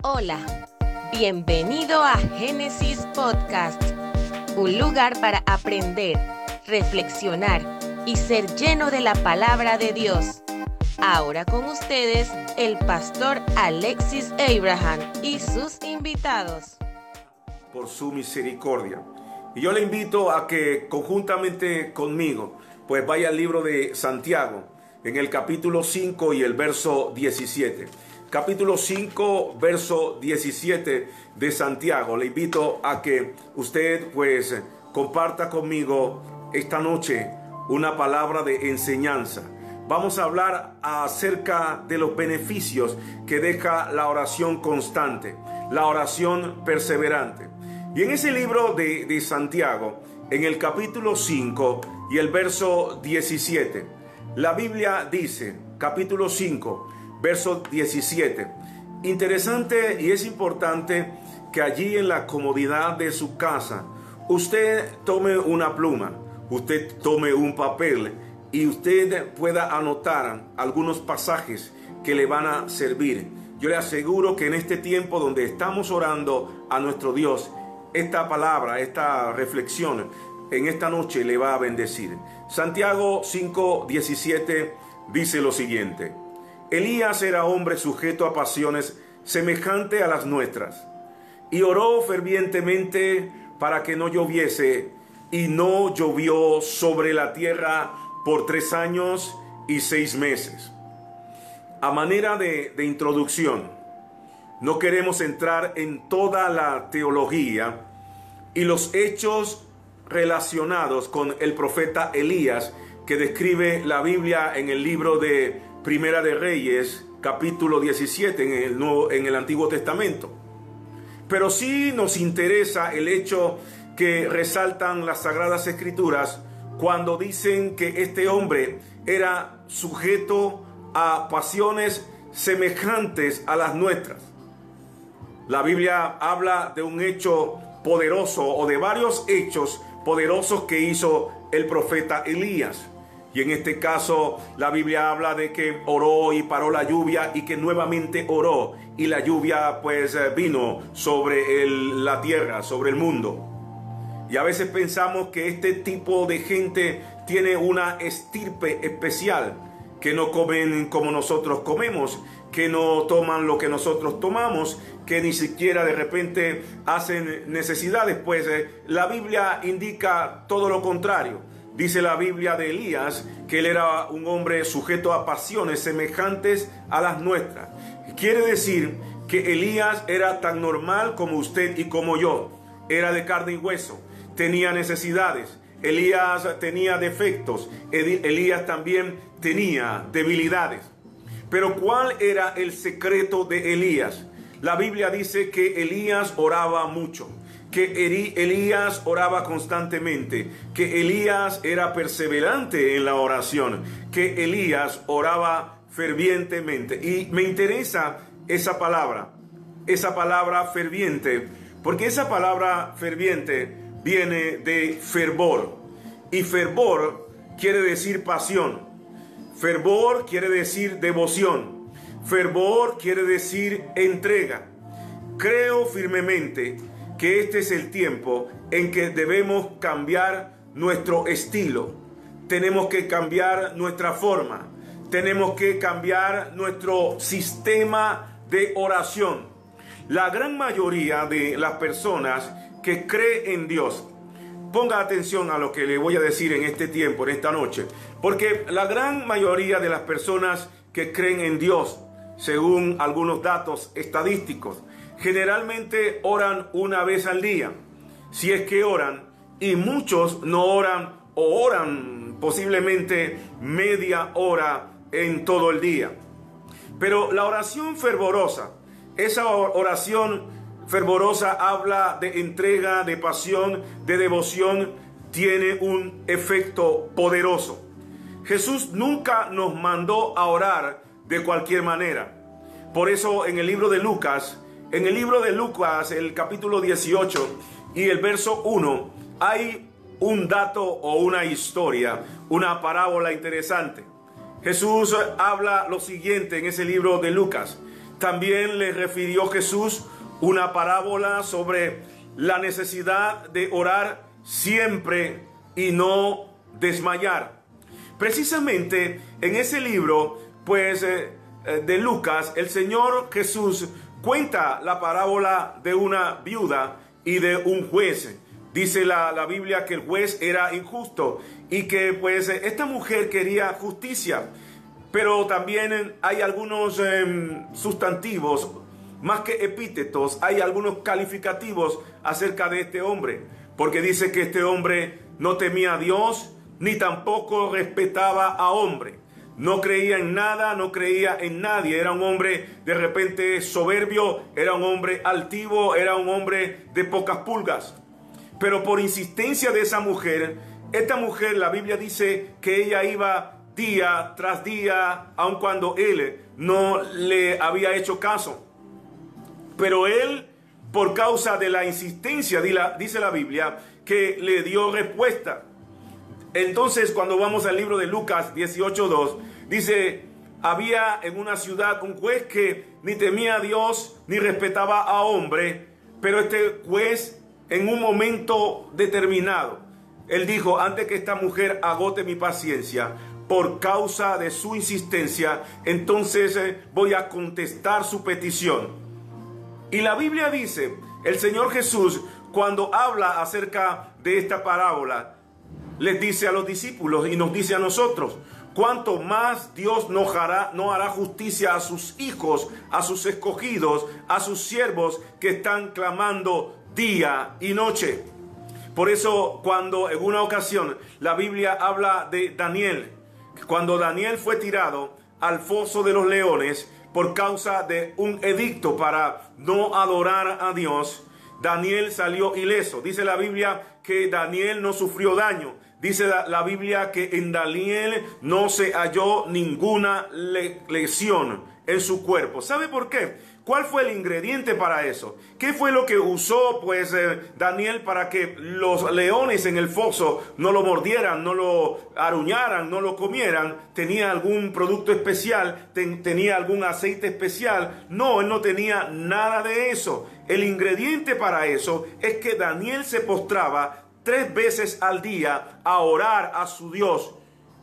Hola, bienvenido a Génesis Podcast, un lugar para aprender, reflexionar y ser lleno de la palabra de Dios. Ahora con ustedes el pastor Alexis Abraham y sus invitados. Por su misericordia. Y yo le invito a que conjuntamente conmigo, pues vaya al libro de Santiago, en el capítulo 5 y el verso 17 capítulo 5, verso 17 de Santiago. Le invito a que usted pues comparta conmigo esta noche una palabra de enseñanza. Vamos a hablar acerca de los beneficios que deja la oración constante, la oración perseverante. Y en ese libro de, de Santiago, en el capítulo 5 y el verso 17, la Biblia dice, capítulo 5, verso 17. Interesante y es importante que allí en la comodidad de su casa usted tome una pluma, usted tome un papel y usted pueda anotar algunos pasajes que le van a servir. Yo le aseguro que en este tiempo donde estamos orando a nuestro Dios, esta palabra, esta reflexión en esta noche le va a bendecir. Santiago 5:17 dice lo siguiente. Elías era hombre sujeto a pasiones semejante a las nuestras, y oró fervientemente para que no lloviese, y no llovió sobre la tierra por tres años y seis meses. A manera de, de introducción, no queremos entrar en toda la teología y los hechos relacionados con el profeta Elías que describe la Biblia en el libro de Primera de Reyes, capítulo 17 en el, Nuevo, en el Antiguo Testamento. Pero sí nos interesa el hecho que resaltan las Sagradas Escrituras cuando dicen que este hombre era sujeto a pasiones semejantes a las nuestras. La Biblia habla de un hecho poderoso o de varios hechos poderosos que hizo el profeta Elías. Y en este caso la Biblia habla de que oró y paró la lluvia y que nuevamente oró y la lluvia pues eh, vino sobre la tierra, sobre el mundo. Y a veces pensamos que este tipo de gente tiene una estirpe especial, que no comen como nosotros comemos, que no toman lo que nosotros tomamos, que ni siquiera de repente hacen necesidades, pues eh, la Biblia indica todo lo contrario. Dice la Biblia de Elías que él era un hombre sujeto a pasiones semejantes a las nuestras. Quiere decir que Elías era tan normal como usted y como yo. Era de carne y hueso. Tenía necesidades. Elías tenía defectos. Elías también tenía debilidades. Pero ¿cuál era el secreto de Elías? La Biblia dice que Elías oraba mucho que Elías oraba constantemente, que Elías era perseverante en la oración, que Elías oraba fervientemente. Y me interesa esa palabra, esa palabra ferviente, porque esa palabra ferviente viene de fervor. Y fervor quiere decir pasión. Fervor quiere decir devoción. Fervor quiere decir entrega. Creo firmemente que este es el tiempo en que debemos cambiar nuestro estilo, tenemos que cambiar nuestra forma, tenemos que cambiar nuestro sistema de oración. La gran mayoría de las personas que creen en Dios, ponga atención a lo que le voy a decir en este tiempo, en esta noche, porque la gran mayoría de las personas que creen en Dios, según algunos datos estadísticos, generalmente oran una vez al día, si es que oran, y muchos no oran o oran posiblemente media hora en todo el día. Pero la oración fervorosa, esa oración fervorosa habla de entrega, de pasión, de devoción, tiene un efecto poderoso. Jesús nunca nos mandó a orar de cualquier manera. Por eso en el libro de Lucas, en el libro de Lucas, el capítulo 18 y el verso 1, hay un dato o una historia, una parábola interesante. Jesús habla lo siguiente en ese libro de Lucas. también le refirió Jesús una parábola sobre la necesidad de orar siempre y no desmayar. Precisamente en ese libro, pues, eh, eh, de Lucas, el Señor Jesús cuenta la parábola de una viuda y de un juez. Dice la, la, Biblia que el juez era injusto y que pues esta mujer quería justicia. Pero también hay algunos em, sustantivos, más que epítetos, hay algunos calificativos acerca de este hombre. Porque dice que este hombre no temía a Dios, ni tampoco respetaba a hombre. No creía en nada, no creía en nadie. Era un hombre de repente soberbio, era un hombre altivo, era un hombre de pocas pulgas. Pero por insistencia de esa mujer, esta mujer, la Biblia dice que ella iba día tras día, aun cuando él no le había hecho caso. Pero él, por causa de la insistencia, dice la Biblia, que le dio respuesta. Entonces, cuando vamos al libro de Lucas 18.2, dice, había en una ciudad un juez que ni temía a Dios ni respetaba a hombre, pero este juez en un momento determinado, él dijo, antes que esta mujer agote mi paciencia, por causa de su insistencia, entonces eh, voy a contestar su petición. Y la Biblia dice, el Señor Jesús, cuando habla acerca de esta parábola, les dice a los discípulos y nos dice a nosotros, cuanto más Dios hará, no hará justicia a sus hijos, a sus escogidos, a sus siervos que están clamando día y noche. Por eso cuando en una ocasión la Biblia habla de Daniel, cuando Daniel fue tirado al foso de los leones por causa de un edicto para no adorar a Dios, Daniel salió ileso. Dice la Biblia que Daniel no sufrió daño. Dice la, Biblia que en Daniel no se halló ninguna lesión en su cuerpo. ¿Sabe por qué? ¿Cuál fue el ingrediente para eso? ¿Qué fue lo que usó pues eh, Daniel para que los leones en el foso no lo mordieran, no lo aruñaran, no lo comieran? ¿Tenía algún producto especial? ¿Tenía algún aceite especial? No, él no tenía nada de eso. El ingrediente para eso es que Daniel se postraba tres veces al día a orar a su Dios.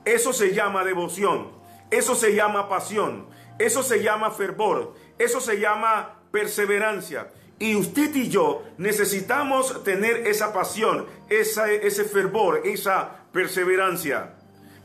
Eso se llama devoción. Eso se llama pasión. Eso se llama fervor. Eso se llama perseverancia. Y usted y yo necesitamos tener esa pasión, ese fervor, esa perseverancia.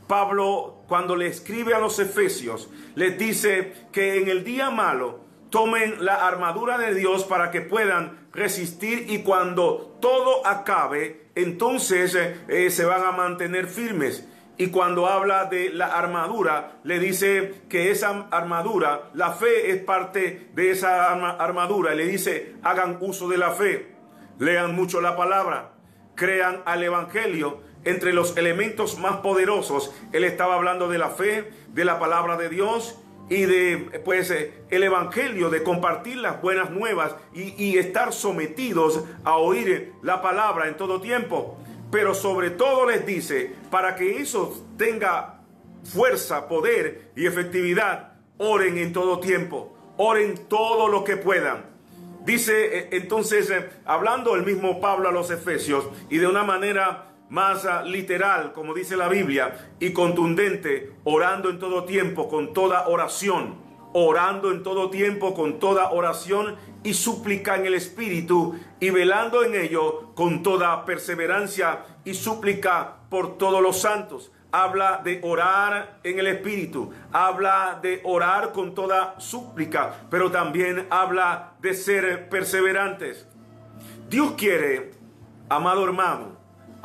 Pablo, cuando le escribe a los efesios, les dice que en el día malo tomen la armadura de Dios para que puedan resistir y cuando todo acabe, entonces eh, eh, se van a mantener firmes. Y cuando habla de la armadura, le dice que esa armadura, la fe es parte de esa armadura. le dice, hagan uso de la fe, lean mucho la palabra, crean al Evangelio. Entre los elementos más poderosos, él estaba hablando de la fe, de la palabra de Dios y de pues el evangelio de compartir las buenas nuevas y, y, estar sometidos a oír la palabra en todo tiempo pero sobre todo les dice, para que eso tenga fuerza, poder y efectividad, oren en todo tiempo, oren todo lo que puedan. Dice eh, entonces, eh, hablando el mismo Pablo a los Efesios y de una manera más literal, como dice la Biblia, y contundente, orando en todo tiempo, con toda oración orando en todo tiempo con toda oración y súplica en el Espíritu y velando en ello con toda perseverancia y súplica por todos los santos. Habla de orar en el Espíritu, habla de orar con toda súplica, pero también habla de ser perseverantes. Dios quiere, amado hermano,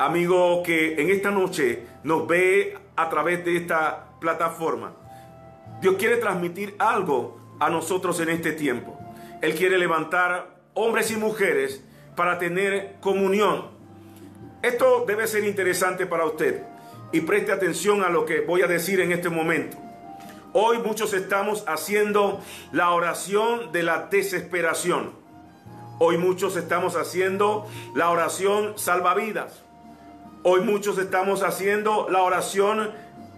amigo que en esta noche nos ve a través de esta plataforma, Dios quiere transmitir algo a nosotros en este tiempo. Él quiere levantar hombres y mujeres para tener comunión. Esto debe ser interesante para usted y preste atención a lo que voy a decir en este momento. Hoy muchos estamos haciendo la oración de la desesperación. Hoy muchos estamos haciendo la oración salvavidas. Hoy muchos estamos haciendo la oración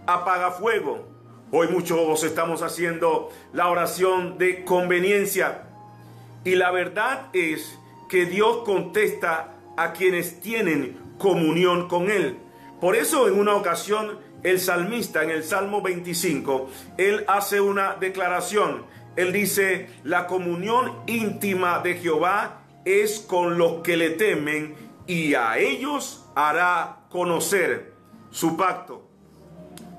apagafuego. Hoy muchos estamos haciendo la oración de conveniencia. Y la verdad es que Dios contesta a quienes tienen comunión con Él. Por eso en una ocasión el salmista en el Salmo 25, él hace una declaración. Él dice, la comunión íntima de Jehová es con los que le temen y a ellos hará conocer su pacto.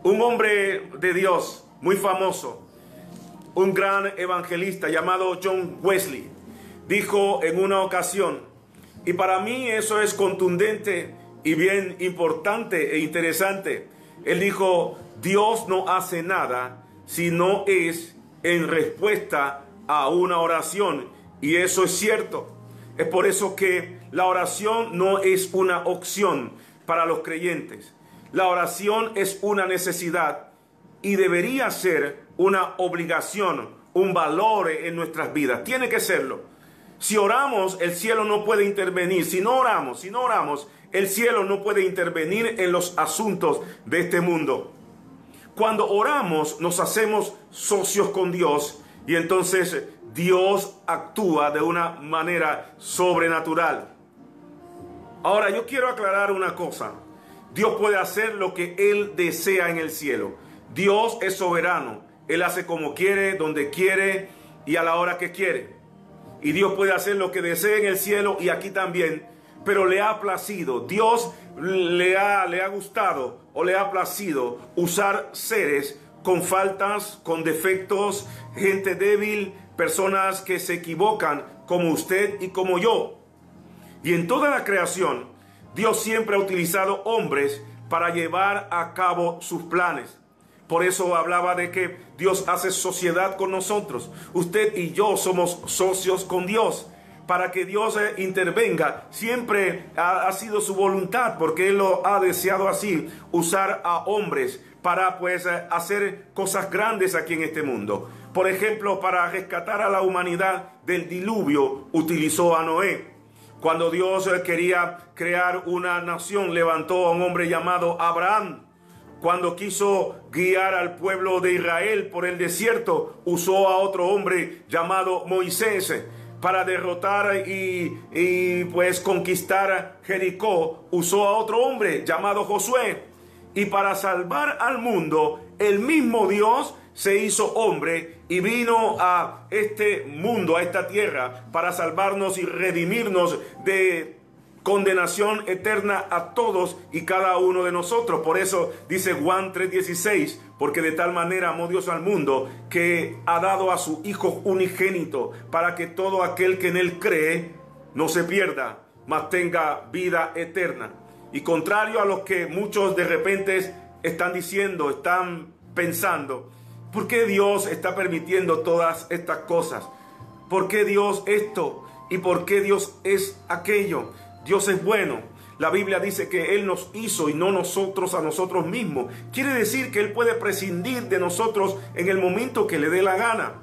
Un hombre de Dios muy famoso, un gran evangelista llamado John Wesley, dijo en una ocasión, y para mí eso es contundente y bien importante e interesante, él dijo, Dios no hace nada si no es en respuesta a una oración. Y eso es cierto. Es por eso que la oración no es una opción para los creyentes. La oración es una necesidad y debería ser una obligación, un valor en nuestras vidas. Tiene que serlo. Si oramos, el cielo no puede intervenir. Si no oramos, si no oramos, el cielo no puede intervenir en los asuntos de este mundo. Cuando oramos nos hacemos socios con Dios y entonces Dios actúa de una manera sobrenatural. Ahora yo quiero aclarar una cosa. Dios puede hacer lo que Él desea en el cielo. Dios es soberano. Él hace como quiere, donde quiere y a la hora que quiere. Y Dios puede hacer lo que desea en el cielo y aquí también pero le ha placido, Dios le ha, le ha gustado o le ha placido usar seres con faltas, con defectos, gente débil, personas que se equivocan como usted y como yo. Y en toda la creación, Dios siempre ha utilizado hombres para llevar a cabo sus planes. Por eso hablaba de que Dios hace sociedad con nosotros. Usted y yo somos socios con Dios para que Dios eh, intervenga. Siempre ha, sido su voluntad, porque Él lo ha deseado así, usar a hombres para pues eh, hacer cosas grandes aquí en este mundo. Por ejemplo, para rescatar a la humanidad del diluvio, utilizó a Noé. Cuando Dios eh, quería crear una nación, levantó a un hombre llamado Abraham. Cuando quiso guiar al pueblo de Israel por el desierto, usó a otro hombre llamado Moisés para derrotar y, pues conquistar Jericó, usó a otro hombre llamado Josué. Y para salvar al mundo, el mismo Dios se hizo hombre y vino a este mundo, a esta tierra, para salvarnos y redimirnos de condenación eterna a todos y cada uno de nosotros. Por eso dice Juan 3:16, porque de tal manera amó Dios al mundo que ha dado a su Hijo unigénito para que todo aquel que en él cree no se pierda, mas tenga vida eterna. Y contrario a lo que muchos de repente están diciendo, están pensando, ¿por qué Dios está permitiendo todas estas cosas? ¿Por qué Dios esto? ¿Y por qué Dios es aquello? Dios es bueno. La Biblia dice que Él nos hizo y no nosotros a nosotros mismos. Quiere decir que Él puede prescindir de nosotros en el momento que le dé la gana.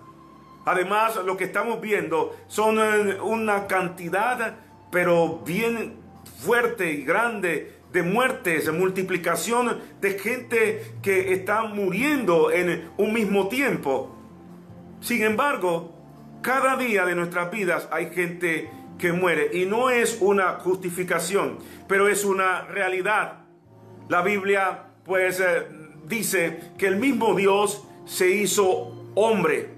Además, lo que estamos viendo son eh, una cantidad, pero bien fuerte y grande de muertes, de multiplicación de gente que está muriendo en un mismo tiempo. Sin embargo, cada día de nuestras vidas hay gente que muere. Y no es una justificación, pero es una realidad. La Biblia pues eh, dice que el mismo Dios se hizo hombre,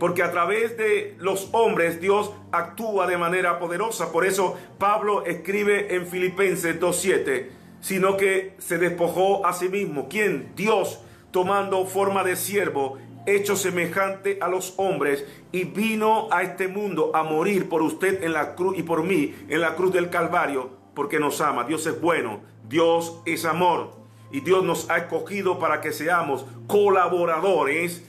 porque a través de los hombres Dios actúa de manera poderosa. Por eso Pablo escribe en Filipenses 2.7, sino que se despojó a sí mismo. ¿Quién? Dios, tomando forma de siervo hecho semejante a los hombres y vino a este mundo a morir por usted en la cruz y por mí en la cruz del Calvario porque nos ama. Dios es bueno, Dios es amor y Dios nos ha escogido para que seamos colaboradores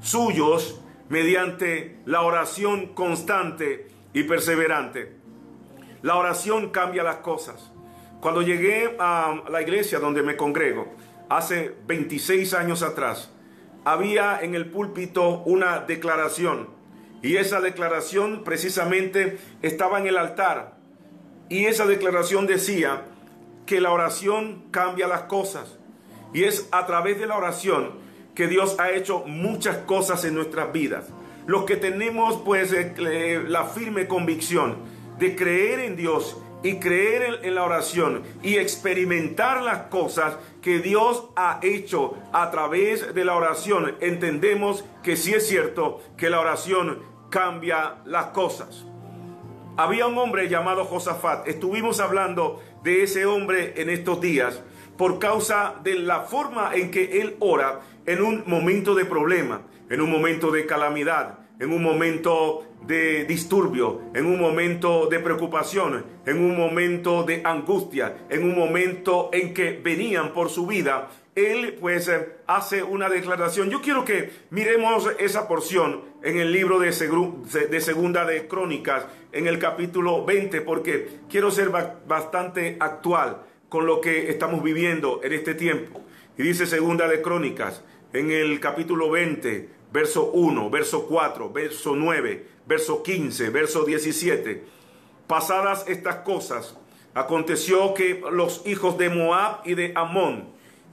suyos mediante la oración constante y perseverante. La oración cambia las cosas. Cuando llegué a la iglesia donde me congrego, hace 26 años atrás, había en el púlpito una declaración y esa declaración precisamente estaba en el altar y esa declaración decía que la oración cambia las cosas y es a través de la oración que Dios ha hecho muchas cosas en nuestras vidas. Los que tenemos pues eh, la firme convicción de creer en Dios y creer en, la oración y experimentar las cosas que Dios ha hecho a través de la oración, entendemos que sí es cierto que la oración cambia las cosas. Había un hombre llamado Josafat. Estuvimos hablando de ese hombre en estos días por causa de la forma en que él ora en un momento de problema, en un momento de calamidad, en un momento de disturbio, en un momento de preocupación, en un momento de angustia, en un momento en que venían por su vida, él pues eh, hace una declaración. Yo quiero que miremos esa porción en el libro de, de Segunda de Crónicas, en el capítulo 20, porque quiero ser bastante actual con lo que estamos viviendo en este tiempo. Y dice Segunda de Crónicas, en el capítulo 20, verso 1, verso 4, verso 9, verso 15, verso 17. Pasadas estas cosas, aconteció que los hijos de Moab y de Amón,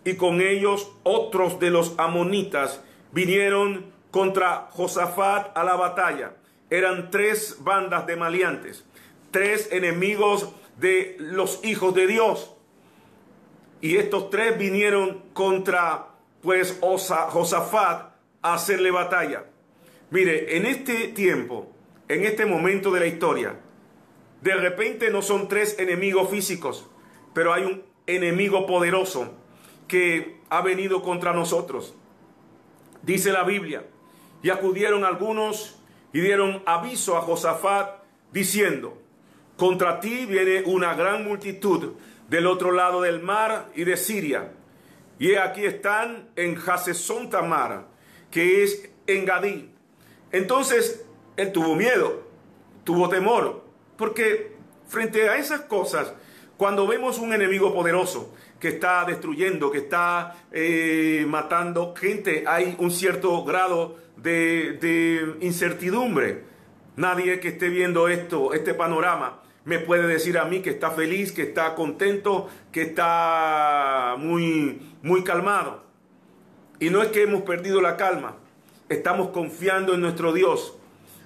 y con ellos otros de los amonitas, vinieron contra Josafat a la batalla. Eran tres bandas de maleantes, tres enemigos de los hijos de Dios. Y estos tres vinieron contra pues Josafat hacerle batalla. Mire, en este tiempo, en este momento de la historia, de repente no son tres enemigos físicos, pero hay un enemigo poderoso que ha venido contra nosotros. Dice la Biblia, y acudieron algunos y dieron aviso a Josafat diciendo, contra ti viene una gran multitud del otro lado del mar y de Siria. Y aquí están en Hasesón Tamar que es Engadí. Entonces, él tuvo miedo, tuvo temor, porque frente a esas cosas, cuando vemos un enemigo poderoso que está destruyendo, que está eh, matando gente, hay un cierto grado de, de incertidumbre. Nadie que esté viendo esto, este panorama, me puede decir a mí que está feliz, que está contento, que está muy, muy calmado. Y no es que hemos perdido la calma, estamos confiando en nuestro Dios.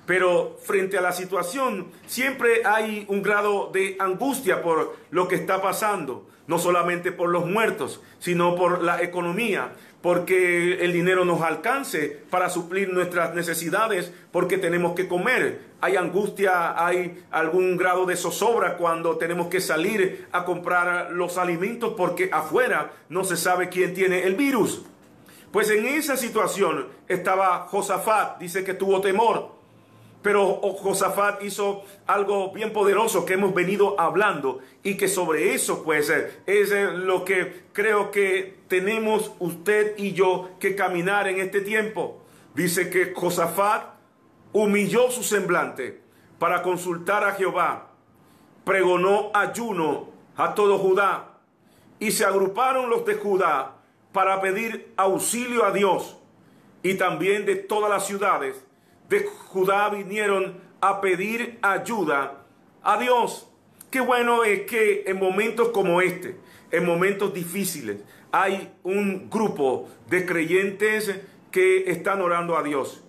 Pero frente a la situación siempre hay un grado de angustia por lo que está pasando, no solamente por los muertos, sino por la economía, porque el dinero nos alcance para suplir nuestras necesidades, porque tenemos que comer. Hay angustia, hay algún grado de zozobra cuando tenemos que salir a comprar los alimentos porque afuera no se sabe quién tiene el virus. Pues en esa situación estaba Josafat, dice que tuvo temor. Pero Josafat hizo algo bien poderoso que hemos venido hablando y que sobre eso pues eh, es eh, lo que creo que tenemos usted y yo que caminar en este tiempo. Dice que Josafat humilló su semblante para consultar a Jehová, pregonó ayuno a todo Judá y se agruparon los de Judá para pedir auxilio a Dios. Y también de todas las ciudades de Judá vinieron a pedir ayuda a Dios. Qué bueno es que en momentos como este, en momentos difíciles, hay un grupo de creyentes que están orando a Dios.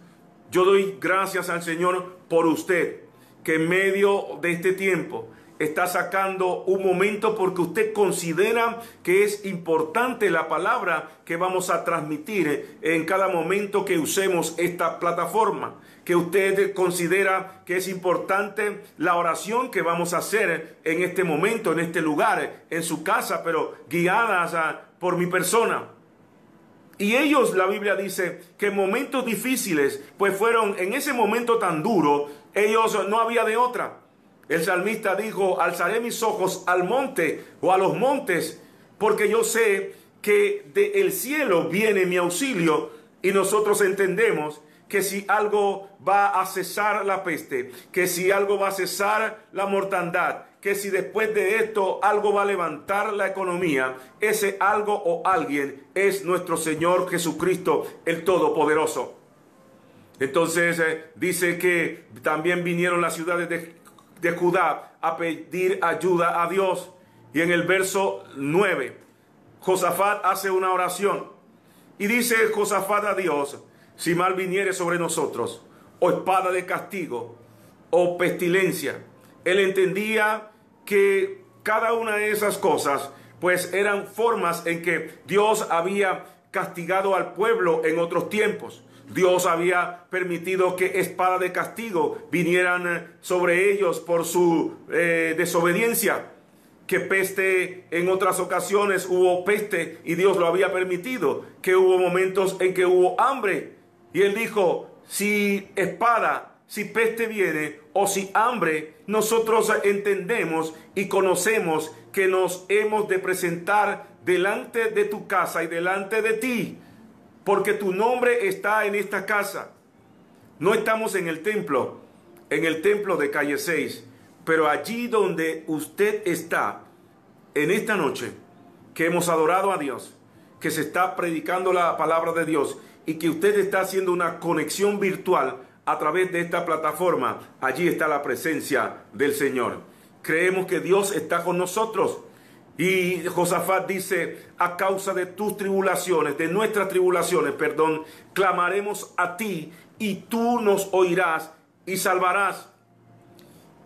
Yo doy gracias al Señor por usted, que en medio de este tiempo está sacando un momento porque usted considera que es importante la palabra que vamos a transmitir en cada momento que usemos esta plataforma, que usted considera que es importante la oración que vamos a hacer en este momento, en este lugar, en su casa, pero guiadas por mi persona. Y ellos, la Biblia dice, que en momentos difíciles, pues fueron en ese momento tan duro, ellos no había de otra. El salmista dijo, alzaré mis ojos al monte o a los montes, porque yo sé que del cielo viene mi auxilio y nosotros entendemos que si algo va a cesar la peste, que si algo va a cesar la mortandad, que si después de esto algo va a levantar la economía, ese algo o alguien es nuestro Señor Jesucristo, el Todopoderoso. Entonces eh, dice que también vinieron las ciudades de de Judá a pedir ayuda a Dios. Y en el verso 9, Josafat hace una oración Y dice Josafat a Dios, si mal viniere sobre nosotros, o espada de castigo, o pestilencia. Él entendía que cada una de esas cosas, pues eran formas en que Dios había castigado al pueblo en otros tiempos. Dios había permitido que espada de castigo vinieran sobre ellos por su eh, desobediencia. Que peste en otras ocasiones hubo peste y Dios lo había permitido. Que hubo momentos en que hubo hambre. Y él dijo, si espada, si peste viene o si hambre, nosotros entendemos y conocemos que nos hemos de presentar delante de tu casa y delante de ti porque tu nombre está en esta casa. No estamos en el templo, en el templo de calle 6, pero allí donde usted está, en esta noche, que hemos adorado a Dios, que se está predicando la palabra de Dios y que usted está haciendo una conexión virtual a través de esta plataforma, allí está la presencia del Señor. Creemos que Dios está con nosotros y Josafat dice, a causa de tus tribulaciones, de nuestras tribulaciones, perdón, clamaremos a ti y tú nos oirás y salvarás.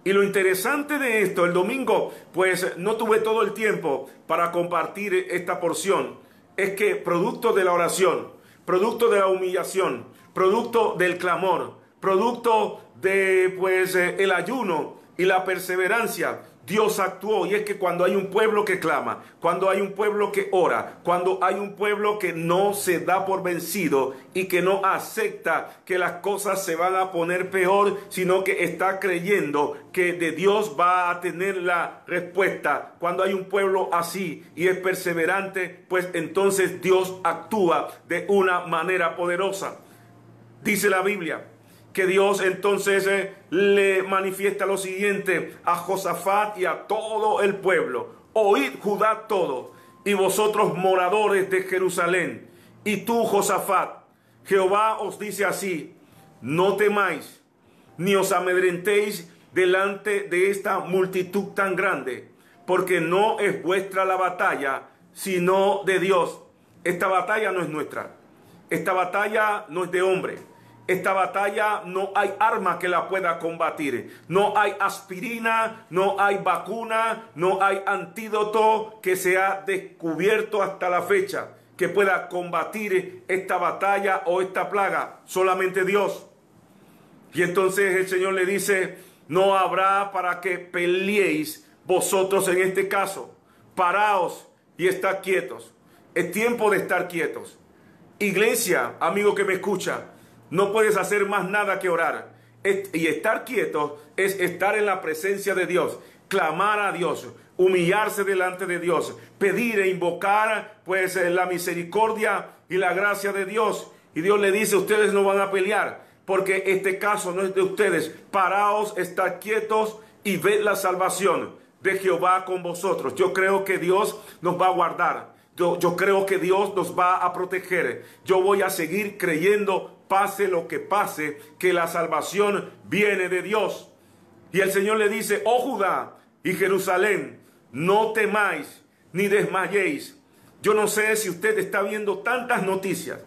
Y lo interesante de esto, el domingo, pues no tuve todo el tiempo para compartir esta porción, es que producto de la oración, producto de la humillación, producto del clamor, producto de pues el ayuno y la perseverancia, Dios actuó y es que cuando hay un pueblo que clama, cuando hay un pueblo que ora, cuando hay un pueblo que no se da por vencido y que no acepta que las cosas se van a poner peor, sino que está creyendo que de Dios va a tener la respuesta, cuando hay un pueblo así y es perseverante, pues entonces Dios actúa de una manera poderosa. Dice la Biblia, que Dios entonces eh, le manifiesta lo siguiente a Josafat y a todo el pueblo. Oíd Judá todo, y vosotros moradores de Jerusalén, y tú Josafat, Jehová os dice así, no temáis, ni os amedrentéis delante de esta multitud tan grande, porque no es vuestra la batalla, sino de Dios. Esta batalla no es nuestra, esta batalla no es de hombre esta batalla no hay arma que la pueda combatir. No hay aspirina, no hay vacuna, no hay antídoto que se ha descubierto hasta la fecha que pueda combatir esta batalla o esta plaga. Solamente Dios. Y entonces el Señor le dice, no habrá para que peleéis vosotros en este caso. Paraos y estad quietos. Es tiempo de estar quietos. Iglesia, amigo que me escucha, no puedes hacer más nada que orar. Y estar quieto es estar en la presencia de Dios, clamar a Dios, humillarse delante de Dios, pedir e invocar pues eh, la misericordia y la gracia de Dios. Y Dios le dice, ustedes no van a pelear, porque este caso no es de ustedes. Paraos, estad quietos y ved la salvación de Jehová con vosotros. Yo creo que Dios nos va a guardar. Yo, creo que Dios nos va a proteger. Yo voy a seguir creyendo pase lo que pase, que la salvación viene de Dios. Y el Señor le dice, oh Judá y Jerusalén, no temáis ni desmayéis. Yo no sé si usted está viendo tantas noticias.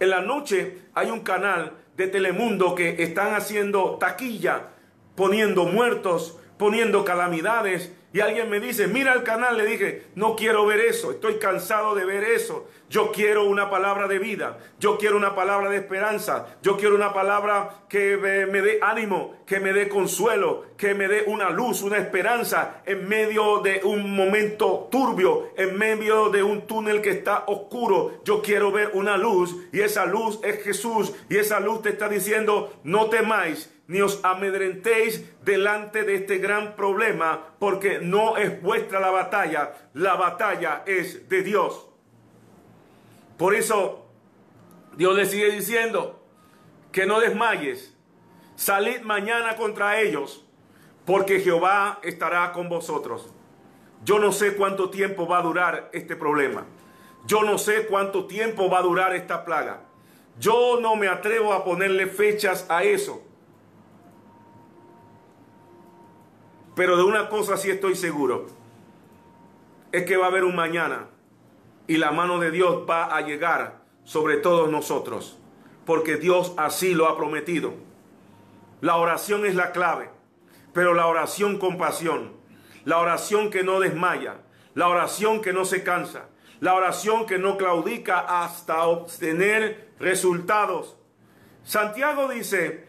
En la noche hay un canal de Telemundo que están haciendo taquilla, poniendo muertos, poniendo calamidades, y alguien me dice, mira el canal, le dije, no quiero ver eso, estoy cansado de ver eso. Yo quiero una palabra de vida, yo quiero una palabra de esperanza, yo quiero una palabra que me, dé ánimo, que me dé consuelo, que me dé una luz, una esperanza en medio de un momento turbio, en medio de un túnel que está oscuro. Yo quiero ver una luz y esa luz es Jesús y esa luz te está diciendo, no temáis ni os amedrentéis delante de este gran problema, porque no es vuestra la batalla, la batalla es de Dios. Por eso Dios le sigue diciendo que no desmayes, salid mañana contra ellos, porque Jehová estará con vosotros. Yo no sé cuánto tiempo va a durar este problema. Yo no sé cuánto tiempo va a durar esta plaga. Yo no me atrevo a ponerle fechas a eso. Pero de una cosa sí estoy seguro. Es que va a haber un mañana y la mano de Dios va a llegar sobre todos nosotros, porque Dios así lo ha prometido. La oración es la clave, pero la oración con pasión, la oración que no desmaya, la oración que no se cansa, la oración que no claudica hasta obtener resultados. Santiago dice,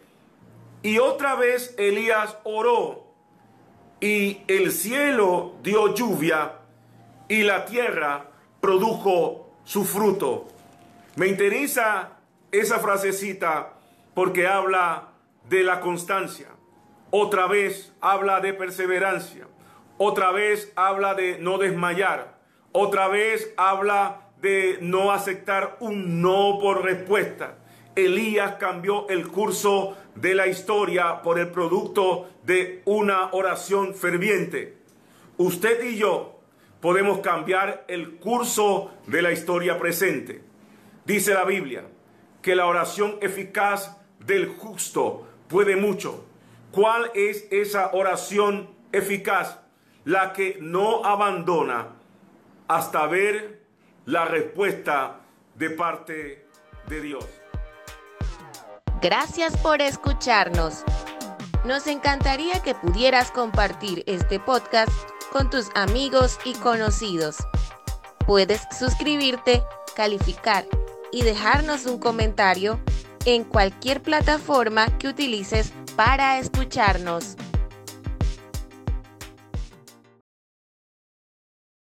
y otra vez Elías oró y el cielo dio lluvia y la tierra produjo su fruto. Me interesa esa frasecita porque habla de la constancia. Otra vez habla de perseverancia. Otra vez habla de no desmayar. Otra vez habla de no aceptar un no por respuesta. Elías cambió el curso de la historia por el producto de una oración ferviente. Usted y yo podemos cambiar el curso de la historia presente. Dice la Biblia que la oración eficaz del justo puede mucho. ¿Cuál es esa oración eficaz? La que no abandona hasta ver la respuesta de parte de Dios. Gracias por escucharnos. Nos encantaría que pudieras compartir este podcast con tus amigos y conocidos. Puedes suscribirte, calificar y dejarnos un comentario en cualquier plataforma que utilices para escucharnos.